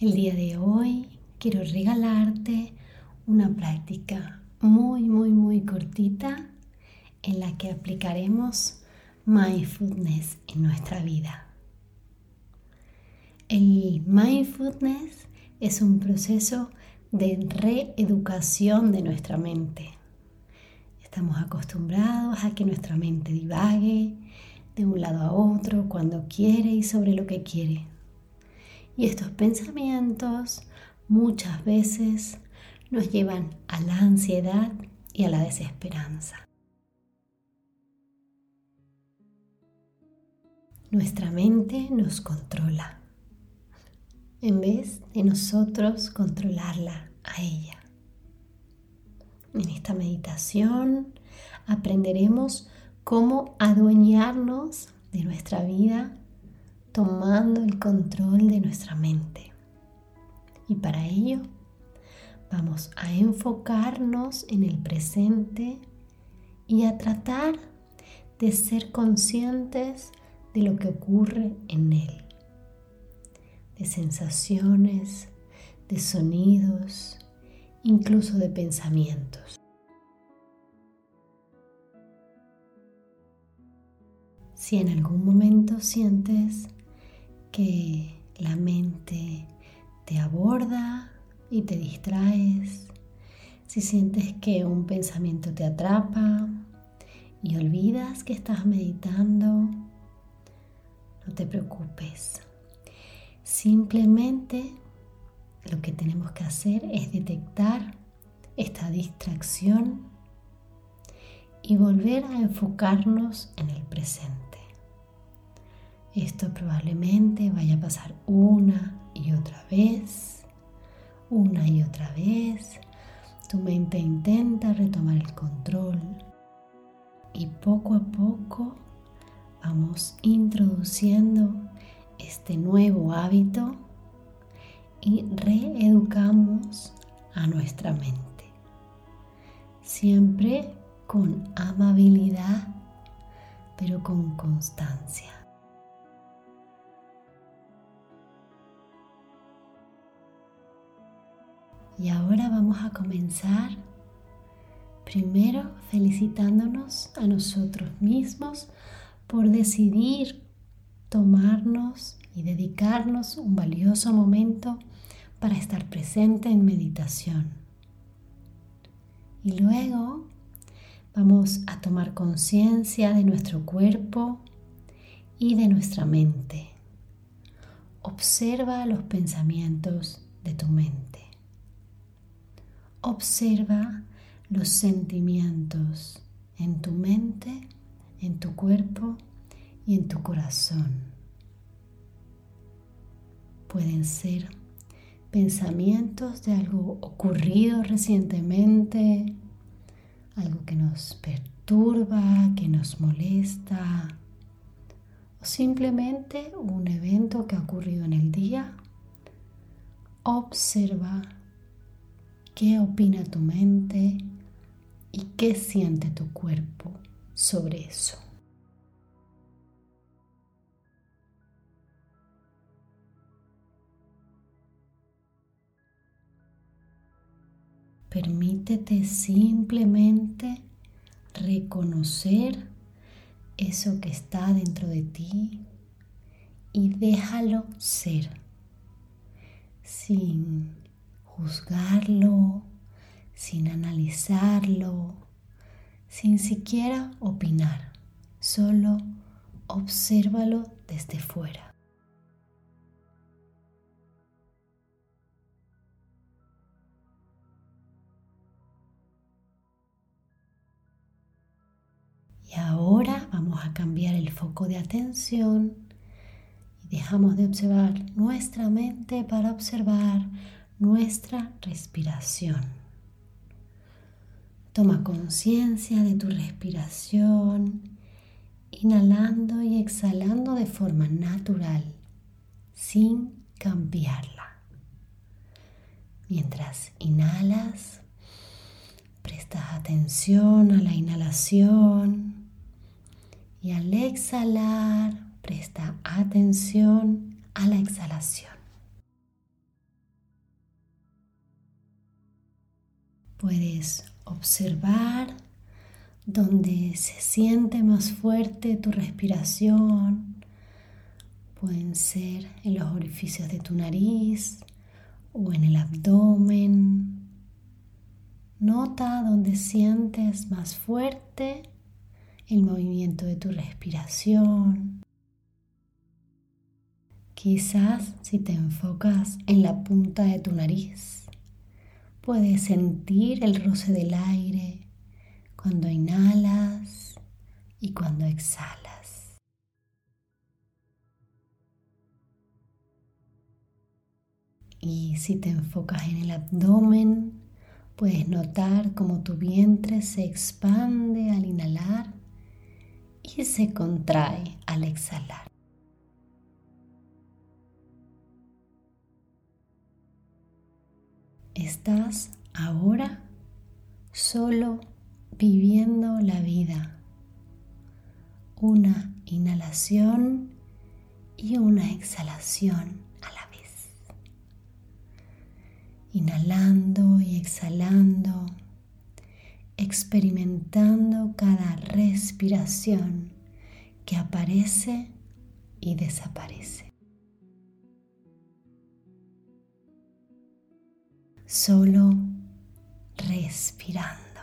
El día de hoy quiero regalarte una práctica muy, muy, muy cortita en la que aplicaremos mindfulness en nuestra vida. El mindfulness es un proceso de reeducación de nuestra mente. Estamos acostumbrados a que nuestra mente divague de un lado a otro cuando quiere y sobre lo que quiere. Y estos pensamientos muchas veces nos llevan a la ansiedad y a la desesperanza. Nuestra mente nos controla en vez de nosotros controlarla a ella. En esta meditación aprenderemos cómo adueñarnos de nuestra vida tomando el control de nuestra mente. Y para ello vamos a enfocarnos en el presente y a tratar de ser conscientes de lo que ocurre en él, de sensaciones, de sonidos, incluso de pensamientos. Si en algún momento sientes que la mente te aborda y te distraes, si sientes que un pensamiento te atrapa y olvidas que estás meditando, no te preocupes. Simplemente lo que tenemos que hacer es detectar esta distracción y volver a enfocarnos en el presente. Esto probablemente vaya a pasar una y otra vez, una y otra vez. Tu mente intenta retomar el control y poco a poco vamos introduciendo este nuevo hábito y reeducamos a nuestra mente. Siempre con amabilidad, pero con constancia. Y ahora vamos a comenzar primero felicitándonos a nosotros mismos por decidir tomarnos y dedicarnos un valioso momento para estar presente en meditación. Y luego vamos a tomar conciencia de nuestro cuerpo y de nuestra mente. Observa los pensamientos de tu mente. Observa los sentimientos en tu mente, en tu cuerpo y en tu corazón. Pueden ser pensamientos de algo ocurrido recientemente, algo que nos perturba, que nos molesta, o simplemente un evento que ha ocurrido en el día. Observa qué opina tu mente y qué siente tu cuerpo sobre eso. Permítete simplemente reconocer eso que está dentro de ti y déjalo ser sin juzgarlo, sin analizarlo, sin siquiera opinar, solo obsérvalo desde fuera. Y ahora vamos a cambiar el foco de atención y dejamos de observar nuestra mente para observar nuestra respiración. Toma conciencia de tu respiración, inhalando y exhalando de forma natural, sin cambiarla. Mientras inhalas, prestas atención a la inhalación y al exhalar, presta atención a la exhalación. Puedes observar donde se siente más fuerte tu respiración. Pueden ser en los orificios de tu nariz o en el abdomen. Nota donde sientes más fuerte el movimiento de tu respiración. Quizás si te enfocas en la punta de tu nariz, puedes sentir el roce del aire cuando inhalas y cuando exhalas. Y si te enfocas en el abdomen, puedes notar cómo tu vientre se expande al inhalar y se contrae al exhalar. Estás ahora solo viviendo la vida. Una inhalación y una exhalación a la vez. Inhalando y exhalando, experimentando cada respiración que aparece y desaparece. Solo respirando.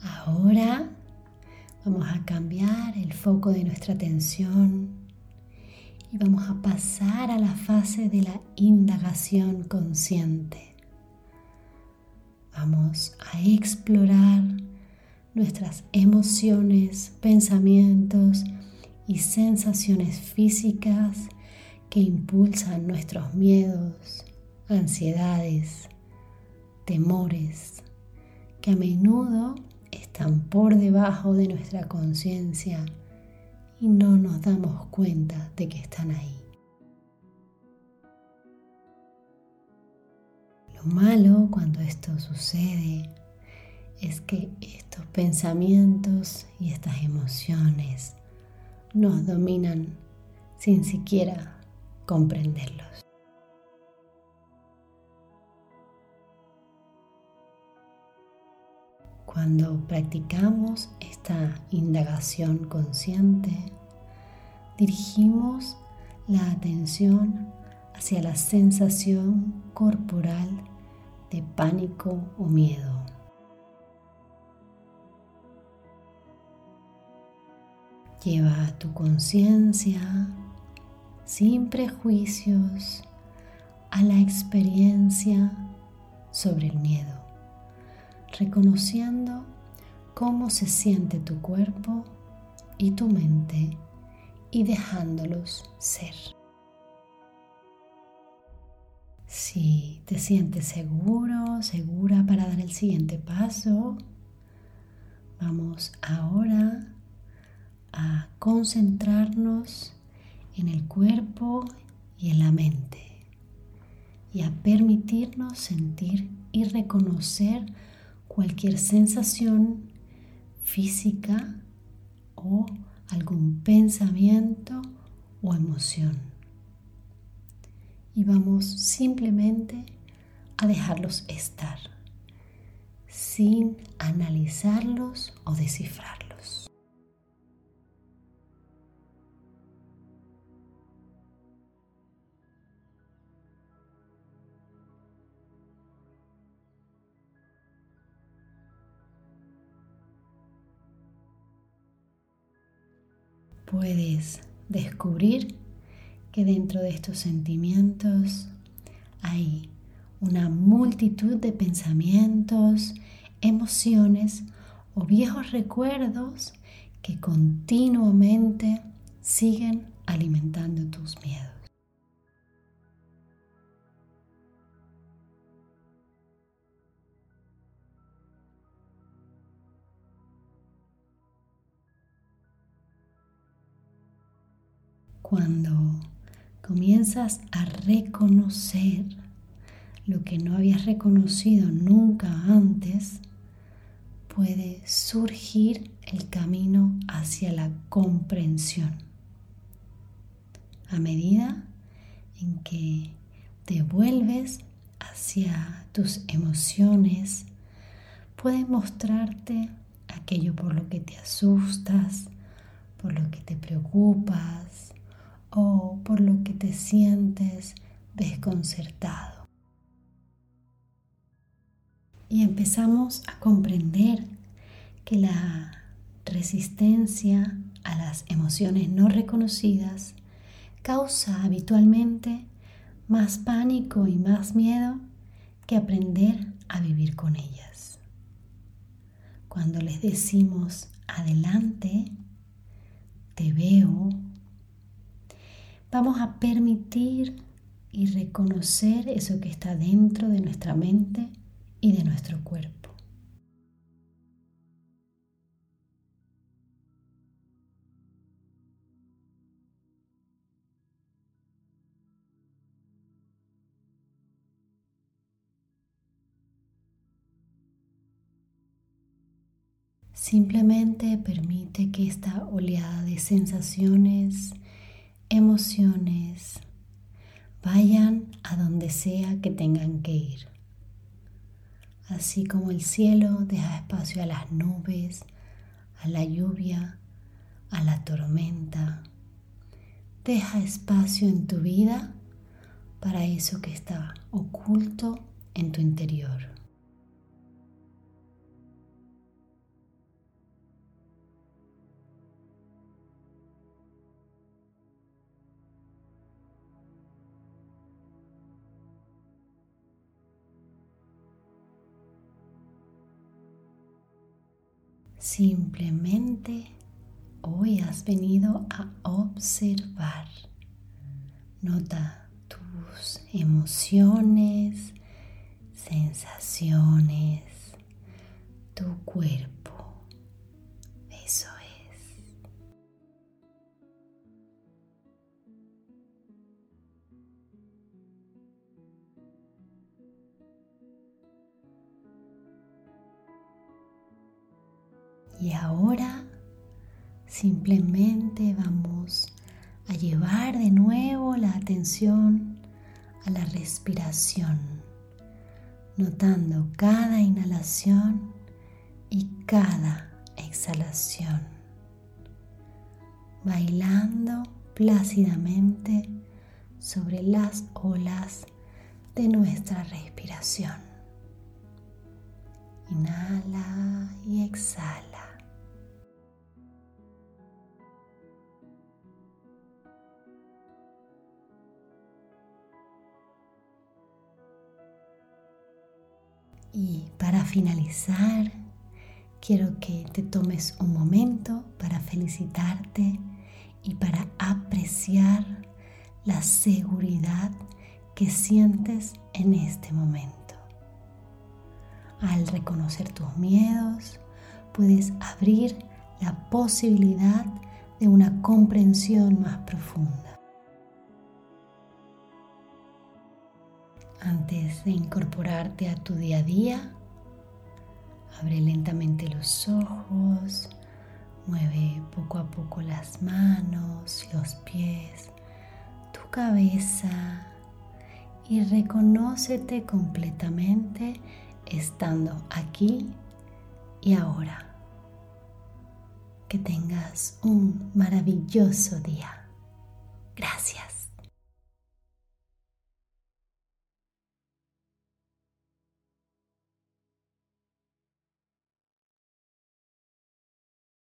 Ahora vamos a cambiar el foco de nuestra atención y vamos a pasar a la fase de la indagación consciente. Vamos a explorar nuestras emociones, pensamientos, y sensaciones físicas que impulsan nuestros miedos, ansiedades, temores, que a menudo están por debajo de nuestra conciencia y no nos damos cuenta de que están ahí. Lo malo cuando esto sucede es que estos pensamientos y estas emociones nos dominan sin siquiera comprenderlos. Cuando practicamos esta indagación consciente, dirigimos la atención hacia la sensación corporal de pánico o miedo. Lleva tu conciencia sin prejuicios a la experiencia sobre el miedo, reconociendo cómo se siente tu cuerpo y tu mente y dejándolos ser. Si te sientes seguro, segura para dar el siguiente paso, vamos ahora a concentrarnos en el cuerpo y en la mente y a permitirnos sentir y reconocer cualquier sensación física o algún pensamiento o emoción. Y vamos simplemente a dejarlos estar sin analizarlos o descifrarlos. Puedes descubrir que dentro de estos sentimientos hay una multitud de pensamientos, emociones o viejos recuerdos que continuamente siguen alimentando tus miedos. Cuando comienzas a reconocer lo que no habías reconocido nunca antes, puede surgir el camino hacia la comprensión. A medida en que te vuelves hacia tus emociones, puede mostrarte aquello por lo que te asustas, por lo que te preocupas o por lo que te sientes desconcertado y empezamos a comprender que la resistencia a las emociones no reconocidas causa habitualmente más pánico y más miedo que aprender a vivir con ellas. Cuando les decimos adelante, te veo, vamos a permitir y reconocer eso que está dentro de nuestra mente y de nuestro cuerpo. Simplemente permite que esta oleada de sensaciones, emociones, vayan a donde sea que tengan que ir. Así como el cielo deja espacio a las nubes, a la lluvia, a la tormenta. Deja espacio en tu vida para eso que está oculto en tu interior. Simplemente hoy has venido a observar. Nota tus emociones, sensaciones, tu cuerpo. Y ahora simplemente vamos a llevar de nuevo la atención a la respiración, notando cada inhalación y cada exhalación, bailando plácidamente sobre las olas de nuestra respiración. Inhala y exhala. Y para finalizar, quiero que te tomes un momento para felicitarte y para apreciar la seguridad que sientes en este momento. Al reconocer tus miedos, puedes abrir la posibilidad de una comprensión más profunda. Antes de incorporarte a tu día a día, abre lentamente los ojos, mueve poco a poco las manos, los pies, tu cabeza y reconócete completamente estando aquí y ahora. Que tengas un maravilloso día. Gracias.